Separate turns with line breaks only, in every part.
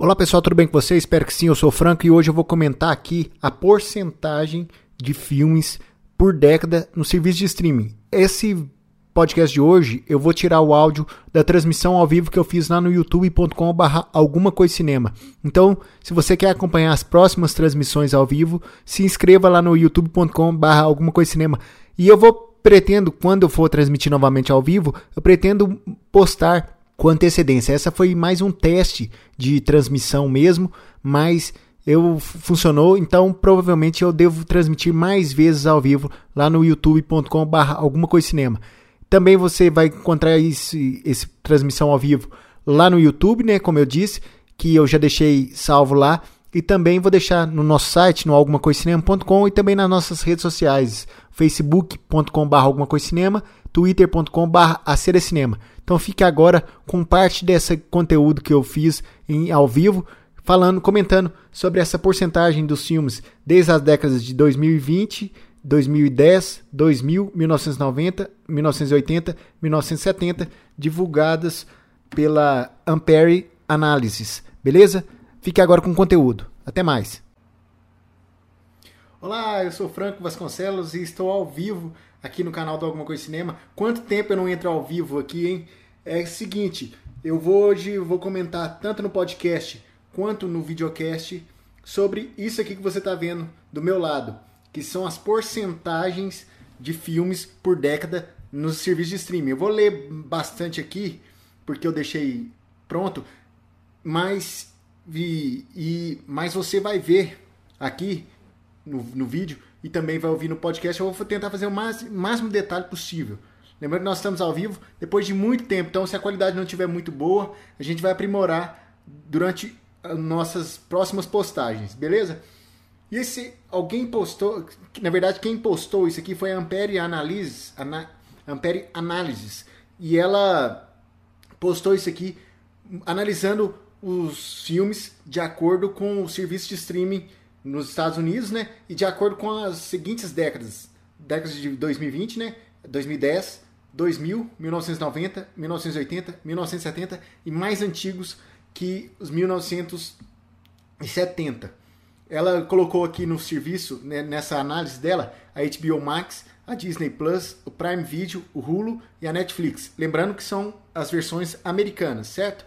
Olá pessoal, tudo bem com vocês? Espero que sim, eu sou o Franco e hoje eu vou comentar aqui a porcentagem de filmes por década no serviço de streaming. Esse podcast de hoje eu vou tirar o áudio da transmissão ao vivo que eu fiz lá no youtube.com alguma coisa cinema. Então, se você quer acompanhar as próximas transmissões ao vivo, se inscreva lá no youtube.com alguma coisa cinema. E eu vou pretendo quando eu for transmitir novamente ao vivo, eu pretendo postar com antecedência. Essa foi mais um teste de transmissão mesmo, mas eu funcionou, então provavelmente eu devo transmitir mais vezes ao vivo lá no youtube.com/barra alguma coisa cinema. Também você vai encontrar esse, esse transmissão ao vivo lá no YouTube, né? Como eu disse, que eu já deixei salvo lá. E também vou deixar no nosso site, no algumacoicinema.com e também nas nossas redes sociais, facebook.com.br algumacoicinema, twitter.com.br cinema. Então fique agora com parte desse conteúdo que eu fiz em ao vivo, falando, comentando sobre essa porcentagem dos filmes desde as décadas de 2020, 2010, 2000, 1990, 1980, 1970, divulgadas pela Ampere Analysis. Beleza? Fique agora com o conteúdo. Até mais. Olá, eu sou Franco Vasconcelos e estou ao vivo aqui no canal do Alguma Coisa Cinema. Quanto tempo eu não entro ao vivo aqui, hein? É o seguinte, eu vou hoje vou comentar tanto no podcast quanto no videocast sobre isso aqui que você está vendo do meu lado, que são as porcentagens de filmes por década nos serviços de streaming. Eu vou ler bastante aqui, porque eu deixei pronto, mas, e, e, mas você vai ver aqui no, no vídeo e também vai ouvir no podcast. Eu vou tentar fazer o máximo, detalhe possível. Lembrando que nós estamos ao vivo depois de muito tempo, então se a qualidade não estiver muito boa, a gente vai aprimorar durante nossas próximas postagens, beleza? E esse alguém postou, na verdade quem postou isso aqui foi a Ampere Analysis, Ana, Ampere Analysis, e ela postou isso aqui analisando os filmes de acordo com o serviço de streaming nos Estados Unidos, né? E de acordo com as seguintes décadas, décadas de 2020, né? 2010, 2000, 1990, 1980, 1970 e mais antigos que os 1970. Ela colocou aqui no serviço, né, nessa análise dela, a HBO Max, a Disney Plus, o Prime Video, o Hulu e a Netflix. Lembrando que são as versões americanas, certo?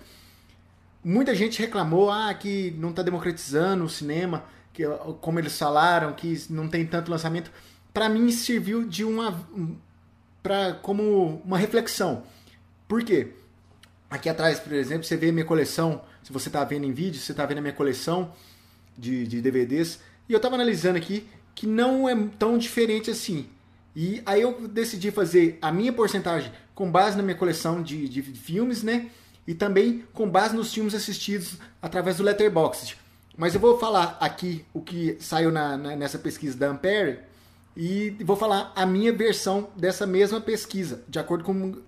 Muita gente reclamou ah, que não está democratizando o cinema, que como eles falaram, que não tem tanto lançamento. Para mim serviu de uma para como uma reflexão. Por quê? Aqui atrás, por exemplo, você vê minha coleção. Se você está vendo em vídeo, você está vendo a minha coleção de, de DVDs. E eu estava analisando aqui que não é tão diferente assim. E aí eu decidi fazer a minha porcentagem com base na minha coleção de, de filmes, né? E também com base nos filmes assistidos através do Letterboxd. Mas eu vou falar aqui o que saiu na, na, nessa pesquisa da Ampere e vou falar a minha versão dessa mesma pesquisa, de acordo com,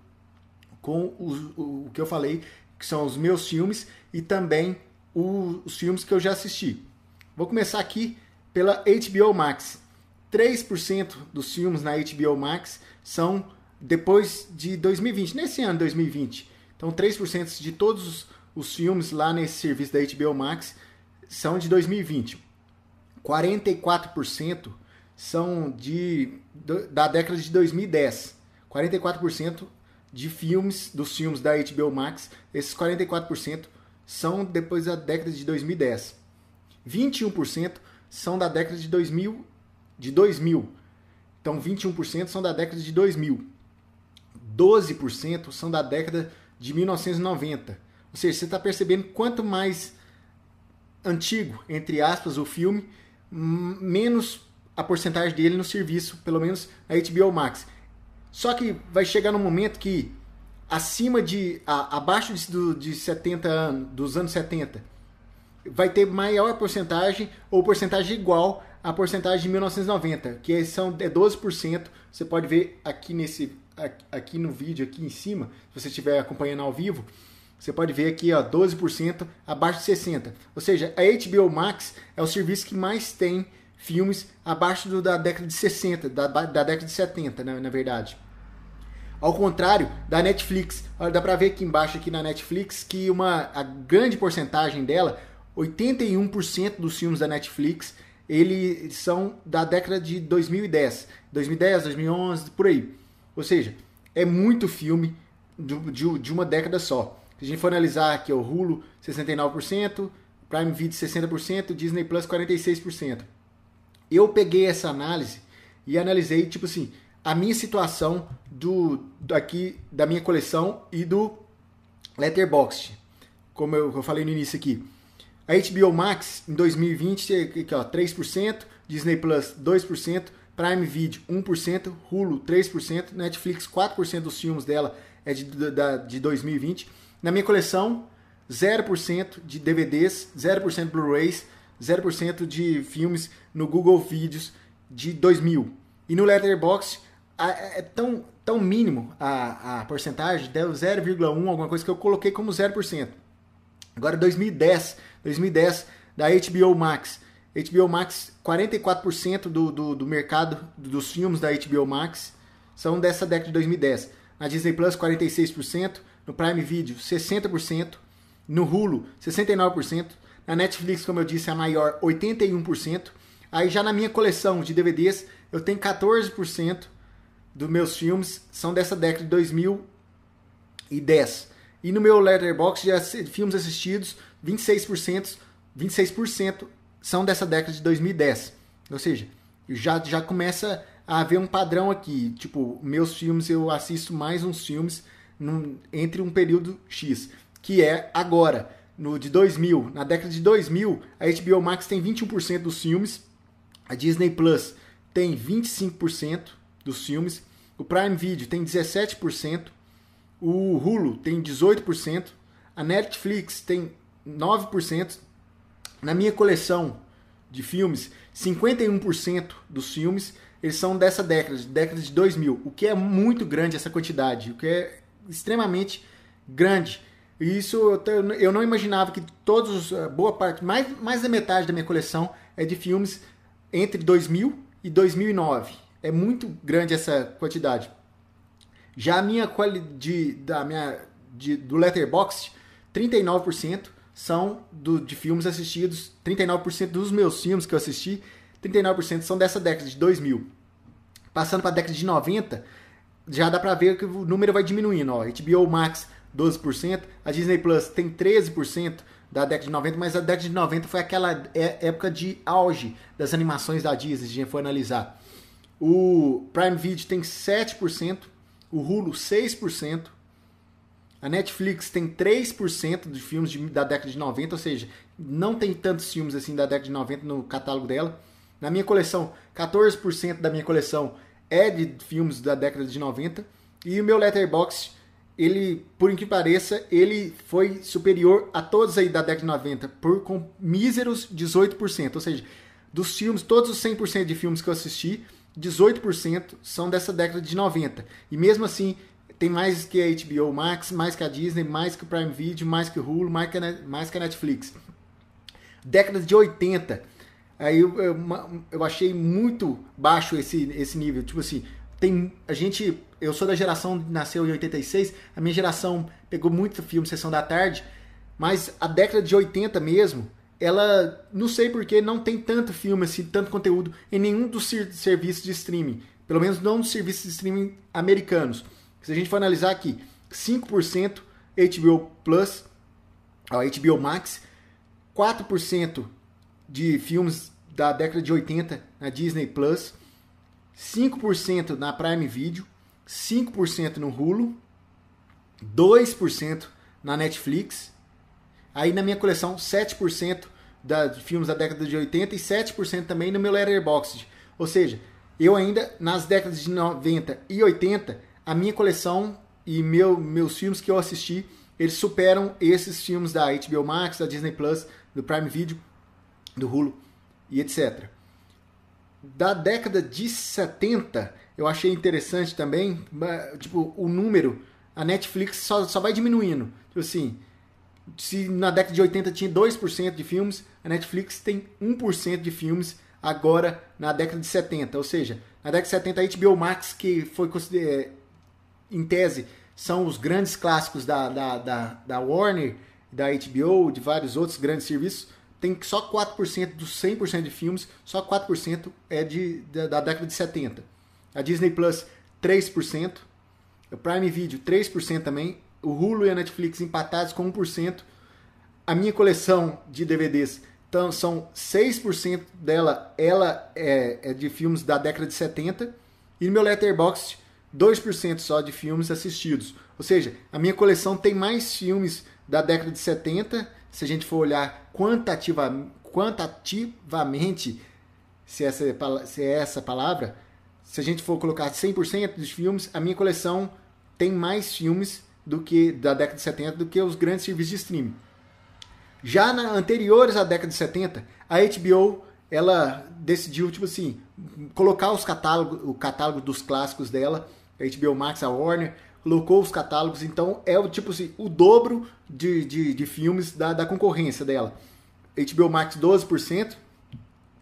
com o, o que eu falei, que são os meus filmes e também o, os filmes que eu já assisti. Vou começar aqui pela HBO Max. 3% dos filmes na HBO Max são depois de 2020, nesse ano 2020. Então, 3% de todos os, os filmes lá nesse serviço da HBO Max são de 2020. 44% são de, da década de 2010. 44% de filmes, dos filmes da HBO Max, esses 44% são depois da década de 2010. 21% são da década de 2000, de 2000. Então 21% são da década de 2000. 12% são da década de 1990. Ou seja, você está percebendo quanto mais antigo, entre aspas, o filme, menos a porcentagem dele no serviço, pelo menos a HBO Max. Só que vai chegar no momento que acima de a, abaixo de, de 70 anos, dos anos 70, vai ter maior porcentagem ou porcentagem igual à porcentagem de 1990, que são é 12%. Você pode ver aqui nesse aqui no vídeo aqui em cima, se você estiver acompanhando ao vivo, você pode ver aqui, ó, 12% abaixo de 60. Ou seja, a HBO Max é o serviço que mais tem filmes abaixo do, da década de 60, da, da década de 70, na, na verdade. Ao contrário da Netflix, dá pra ver aqui embaixo aqui na Netflix que uma a grande porcentagem dela, 81% dos filmes da Netflix eles são da década de 2010, 2010, 2011, por aí. Ou seja, é muito filme de, de, de uma década só. Se a gente for analisar aqui, o Hulu 69%, Prime Video 60%, Disney Plus 46%. Eu peguei essa análise e analisei, tipo assim, a minha situação do daqui da minha coleção e do Letterboxd. Como eu, eu falei no início aqui. A HBO Max em 2020 aqui, ó, 3%, Disney Plus 2%, Prime Video 1%, Hulu 3%, Netflix 4% dos filmes dela é de, da, de 2020. Na minha coleção, 0% de DVDs, 0% Blu-rays, 0% de filmes no Google Vídeos de 2000. E no Letterboxd é tão, tão mínimo a, a porcentagem, deu 0,1, alguma coisa que eu coloquei como 0%. Agora 2010, 2010 da HBO Max. HBO Max, 44% do, do, do mercado dos filmes da HBO Max são dessa década de 2010. Na Disney Plus, 46%. No Prime Video, 60%. No Hulu, 69%. Na Netflix, como eu disse, é a maior, 81%. Aí já na minha coleção de DVDs, eu tenho 14% dos meus filmes são dessa década de 2010. E no meu Letterboxd, já filmes assistidos, 26%, 26% são dessa década de 2010. Ou seja, já, já começa a haver um padrão aqui. Tipo, meus filmes, eu assisto mais uns filmes num, entre um período X, que é agora, no de 2000. Na década de 2000, a HBO Max tem 21% dos filmes, a Disney Plus tem 25% dos filmes, o Prime Video tem 17%, o Hulu tem 18%, a Netflix tem 9%. Na minha coleção de filmes, 51% dos filmes eles são dessa década, década de 2000, o que é muito grande essa quantidade, o que é extremamente grande. E isso eu não imaginava que todos, eh, boa parte, mais, mais da metade da minha coleção é de filmes entre 2000 e 2009. É muito grande essa quantidade. Já a minha qualidade da minha de, do Letterboxd, 39% são do, de filmes assistidos, 39% dos meus filmes que eu assisti, 39% são dessa década de 2000. Passando para a década de 90, já dá para ver que o número vai diminuindo. Ó. HBO Max, 12%, a Disney Plus tem 13% da década de 90, mas a década de 90 foi aquela é, época de auge das animações da Disney, se a gente for analisar. O Prime Video tem 7%, o Hulu 6%, a Netflix tem 3% de filmes de, da década de 90, ou seja, não tem tantos filmes assim da década de 90 no catálogo dela. Na minha coleção, 14% da minha coleção é de filmes da década de 90. E o meu Letterboxd, ele, por incrível que pareça, ele foi superior a todos aí da década de 90, por com míseros 18%. Ou seja, dos filmes, todos os 100% de filmes que eu assisti, 18% são dessa década de 90. E mesmo assim, tem mais que a HBO Max, mais que a Disney, mais que o Prime Video, mais que o Hulu, mais que a, mais que a Netflix. Década de 80. Aí eu, eu, achei muito baixo esse, esse nível. Tipo assim, tem a gente. Eu sou da geração nasceu em 86, a minha geração pegou muito filme Sessão da Tarde, mas a década de 80 mesmo, ela, não sei porque, não tem tanto filme, assim, tanto conteúdo em nenhum dos serviços de streaming. Pelo menos não nos serviços de streaming americanos. Se a gente for analisar aqui, 5% HBO Plus, ó, HBO Max, 4% de filmes da década de 80 na Disney Plus, 5% na Prime Video, 5% no Hulu, 2% na Netflix. Aí na minha coleção, 7% da, de filmes da década de 80 e 7% também no meu Letterboxd. Ou seja, eu ainda, nas décadas de 90 e 80, a minha coleção e meu, meus filmes que eu assisti, eles superam esses filmes da HBO Max, da Disney Plus, do Prime Video, do Hulu e etc. Da década de 70, eu achei interessante também, tipo, o número, a Netflix só, só vai diminuindo. Tipo assim, se na década de 80 tinha 2% de filmes, a Netflix tem 1% de filmes agora na década de 70. Ou seja, na década de 70 a HBO Max, que foi é, em tese são os grandes clássicos da, da, da, da Warner, da HBO, de vários outros grandes serviços, tem só 4% dos 100% de filmes, só 4% é de, da, da, década de 70. A Disney Plus, 3%. O Prime Video, 3% também. O Hulu e a Netflix empatados com 1%. A minha coleção de DVDs então, são 6% dela ela é, é, de filmes da década de 70. E no meu Letterboxd, 2% só de filmes assistidos. Ou seja, a minha coleção tem mais filmes da década de 70 se a gente for olhar quantitativa, quantitativamente, se essa, é se é essa palavra, se a gente for colocar 100% dos filmes, a minha coleção tem mais filmes do que da década de 70 do que os grandes serviços de streaming. Já na, anteriores à década de 70, a HBO ela decidiu tipo assim colocar os catálogos, o catálogo dos clássicos dela, a HBO Max, a Warner, colocou os catálogos, então é o tipo assim, o dobro de, de, de filmes da, da concorrência dela. HBO Max 12%,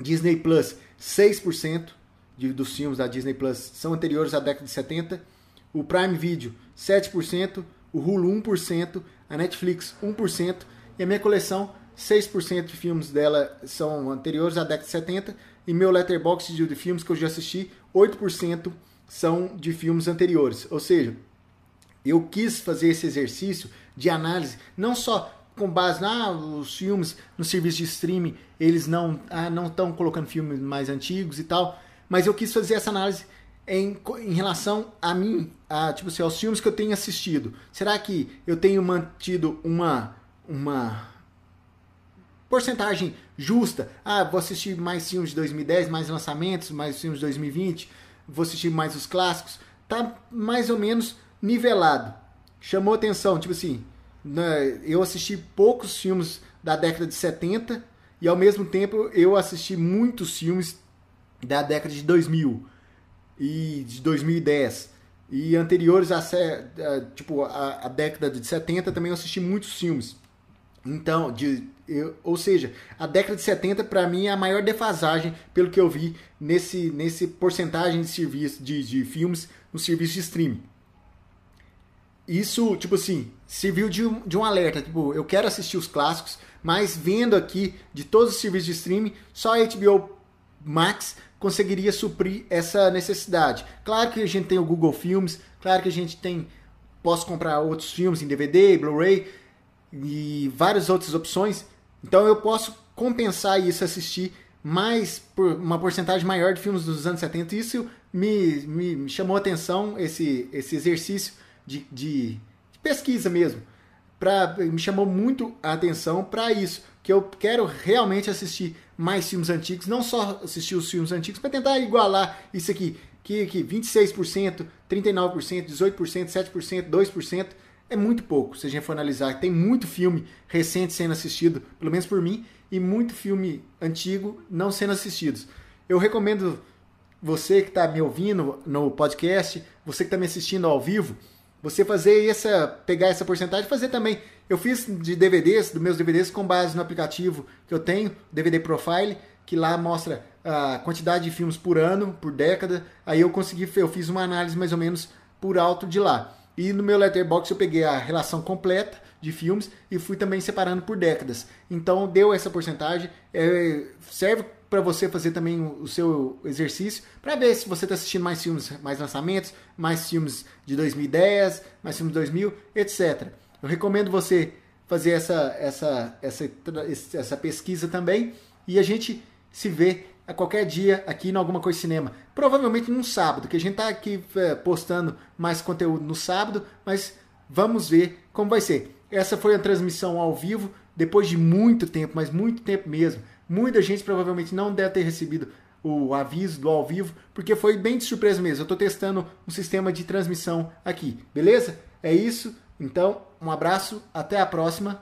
Disney Plus 6% de, dos filmes da Disney Plus são anteriores à década de 70, o Prime Video 7%, o Hulu 1%, a Netflix 1% e a minha coleção 6% de filmes dela são anteriores à década de 70 e meu letterbox de filmes que eu já assisti 8% são de filmes anteriores. Ou seja, eu quis fazer esse exercício de análise, não só com base na ah, os filmes no serviço de streaming, eles não ah, não estão colocando filmes mais antigos e tal, mas eu quis fazer essa análise em, em relação a mim, a, tipo assim, aos filmes que eu tenho assistido. Será que eu tenho mantido uma uma porcentagem justa? Ah, vou assistir mais filmes de 2010, mais lançamentos, mais filmes de 2020, vou assistir mais os clássicos. Tá mais ou menos nivelado. Chamou atenção, tipo assim, né, eu assisti poucos filmes da década de 70 e ao mesmo tempo eu assisti muitos filmes da década de 2000 e de 2010 e anteriores a, tipo a, a década de 70 também eu assisti muitos filmes. Então, de, eu, ou seja, a década de 70 para mim é a maior defasagem pelo que eu vi nesse nesse porcentagem de serviço de, de filmes no serviço de streaming isso, tipo assim, serviu de um, de um alerta. Tipo, eu quero assistir os clássicos, mas vendo aqui de todos os serviços de streaming, só a HBO Max conseguiria suprir essa necessidade. Claro que a gente tem o Google Filmes, claro que a gente tem. Posso comprar outros filmes em DVD, Blu-ray e várias outras opções. Então eu posso compensar isso, assistir mais por uma porcentagem maior de filmes dos anos 70. Isso me, me, me chamou a atenção, esse, esse exercício de, de, de pesquisa mesmo. Pra, me chamou muito a atenção para isso, que eu quero realmente assistir mais filmes antigos, não só assistir os filmes antigos, para tentar igualar isso aqui, que, que 26%, 39%, 18%, 7%, 2% é muito pouco, se a gente for analisar. Tem muito filme recente sendo assistido, pelo menos por mim, e muito filme antigo não sendo assistidos. Eu recomendo você que está me ouvindo no podcast, você que está me assistindo ao vivo, você fazer essa, pegar essa porcentagem, fazer também. Eu fiz de DVDs, dos meus DVDs com base no aplicativo que eu tenho, DVD Profile, que lá mostra a quantidade de filmes por ano, por década. Aí eu consegui, eu fiz uma análise mais ou menos por alto de lá. E no meu letterbox eu peguei a relação completa de filmes e fui também separando por décadas. Então deu essa porcentagem, é, serve para você fazer também o seu exercício, para ver se você está assistindo mais filmes, mais lançamentos, mais filmes de 2010, mais filmes de 2000, etc. Eu recomendo você fazer essa, essa, essa, essa pesquisa também e a gente se vê a qualquer dia aqui no Alguma Coisa Cinema. Provavelmente num sábado, que a gente está aqui é, postando mais conteúdo no sábado, mas vamos ver como vai ser. Essa foi a transmissão ao vivo, depois de muito tempo, mas muito tempo mesmo. Muita gente provavelmente não deve ter recebido o aviso do ao vivo, porque foi bem de surpresa mesmo. Eu estou testando um sistema de transmissão aqui, beleza? É isso. Então, um abraço, até a próxima